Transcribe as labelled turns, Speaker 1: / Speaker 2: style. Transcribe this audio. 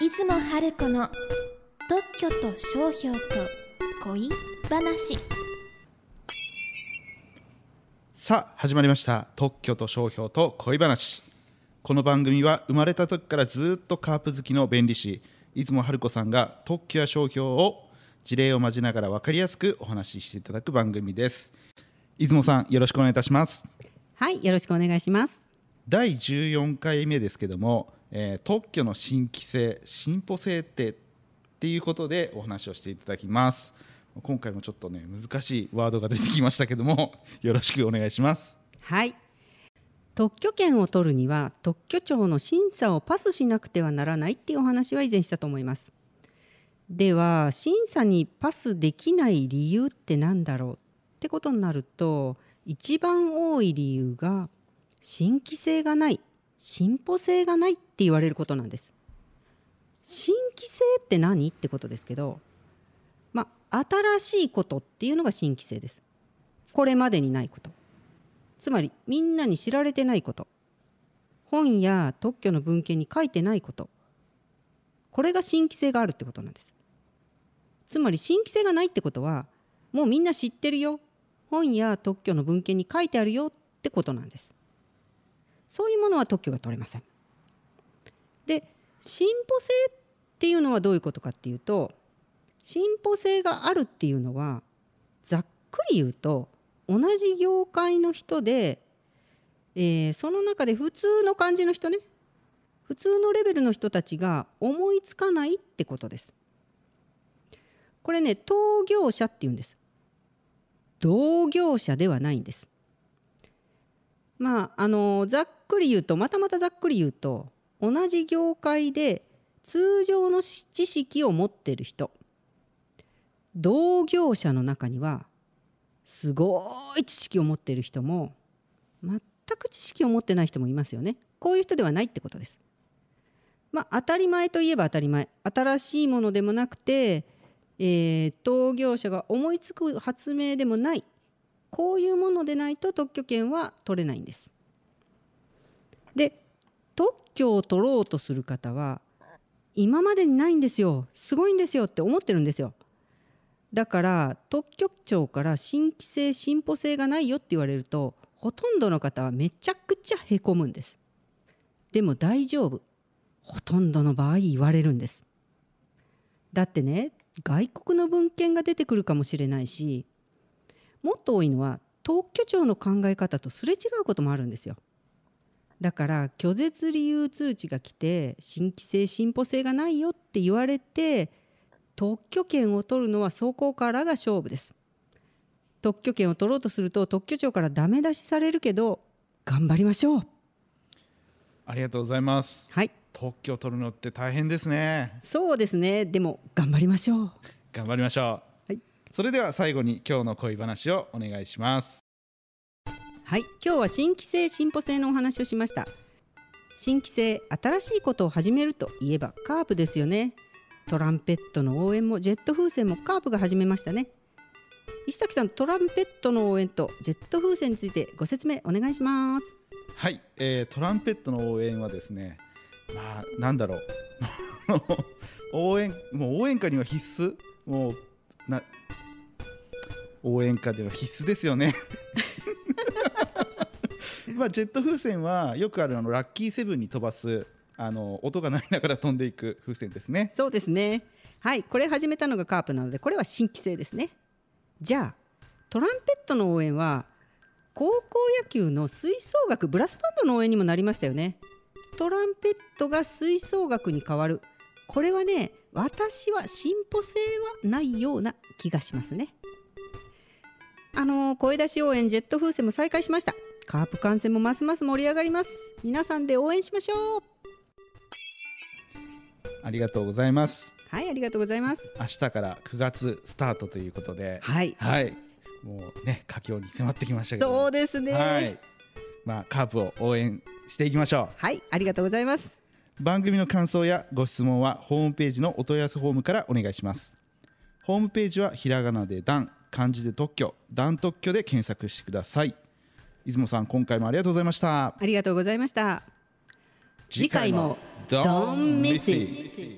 Speaker 1: 出雲春子の特許と商標と恋話。
Speaker 2: さあ始まりました。特許と商標と恋話。この番組は生まれた時からずっとカープ好きの弁理士出雲春子さんが特許や商標を事例を交えながら分かりやすくお話ししていただく番組です。出雲さんよろしくお願いいたします。
Speaker 3: はい、よろしくお願いします。
Speaker 2: 第14回目ですけども、えー特許の新規性進歩性ってっていうことでお話をしていただきます今回もちょっとね難しいワードが出てきましたけども よろしくお願いします
Speaker 3: はい。特許権を取るには特許庁の審査をパスしなくてはならないっていうお話は以前したと思います。では審査にパスできない理由って何だろうってことになると一番多い理由が新規性がない進歩性がないって言われることなんです。新規性って何ってことですけど、まあ、新しいことっていうのが新規性です。これまでにないこと。つまりみんなに知られてないこと本や特許の文献に書いてないことこれが新規性があるってことなんですつまり新規性がないってことはもうみんな知ってるよ本や特許の文献に書いてあるよってことなんですそういうものは特許が取れませんで進歩性っていうのはどういうことかっていうと進歩性があるっていうのはざっくり言うと同じ業界の人で、えーその中で普通の感じの人ね普通のレベルの人たちが思いつかないってことです。これね同業者っていうんです。同業者ではないんです。まああのざっくり言うとまたまたざっくり言うと同じ業界で通常の知識を持ってる人同業者の中にはすごい知識を持ってる人も全く知識を持ってない人もいますよね。こういう人ではないってことです。まあ当たり前といえば当たり前。新しいものでもなくて、えー同業者が思いつく発明でもない。こういうものでないと特許権は取れないんです。特許を取ろうとする方は今までにないんですよ。すごいんですよって思ってるんですよ。だから特許庁から新規性進歩性がないよって言われるとほとんどの方はめちゃくちゃへこむんです。でも大丈夫。ほとんどの場合言われるんです。だってね外国の文献が出てくるかもしれないしもっと多いのは特許庁の考え方とすれ違うこともあるんですよ。だから拒絶理由通知が来て新規性進歩性がないよって言われて特許権を取るのはそこからが勝負です。特許権を取ろうとすると特許庁からダメ出しされるけど頑張りましょう。
Speaker 2: ありがとうございます。
Speaker 3: はい。
Speaker 2: 特許を取るのって大変ですね。
Speaker 3: そうですね。でも頑張りましょう。
Speaker 2: 頑張りましょう、
Speaker 3: はい。
Speaker 2: それでは最後に今日の恋話をお願いします
Speaker 3: はい今日は新規性進歩性のお話をしました。新規性新しいことを始めるといえばカープですよね。トランペットの応援もジェット風船もカープが始めましたね。石崎さんトランペットの応援とジェット風船についてご説明お願いします。
Speaker 2: はい、えートランペットの応援はですねまあなんだろう。応援もう応援歌には必須。もうな応援歌では必須ですよね。まあジェット風船はよくあるあのラッキーセブンに飛ばすあの音が鳴りながら飛んでいく風船ですね。
Speaker 3: そうですね。はいこれ始めたのがカープなのでこれは新規性ですね。じゃあトランペットの応援は高校野球の吹奏楽ブラスバンドの応援にもなりましたよね。トランペットが吹奏楽に変わる。これはね私は進歩性はないような気がしますね。あの声出し応援ジェット風船も再開しました。カープ観戦もますます盛り上がります。皆さんで応援しましょう。
Speaker 2: ありがとうございます。
Speaker 3: はいありがとうございます。
Speaker 2: 明日から9月スタートということで。
Speaker 3: はい。
Speaker 2: はい。もうね佳境に迫ってきましたけど。
Speaker 3: そうですね。
Speaker 2: はい。まあカープを応援していきましょう。
Speaker 3: はい、ありがとうございます。
Speaker 2: 番組の感想やご質問はホームページのお問い合わせフォームからお願いします。ホームページはひらがなで「段」漢字で特許「段特許」で検索してください出雲さん今回もありがとうございました。
Speaker 3: ありがとうございました。次回も
Speaker 2: Don't
Speaker 3: miss
Speaker 2: it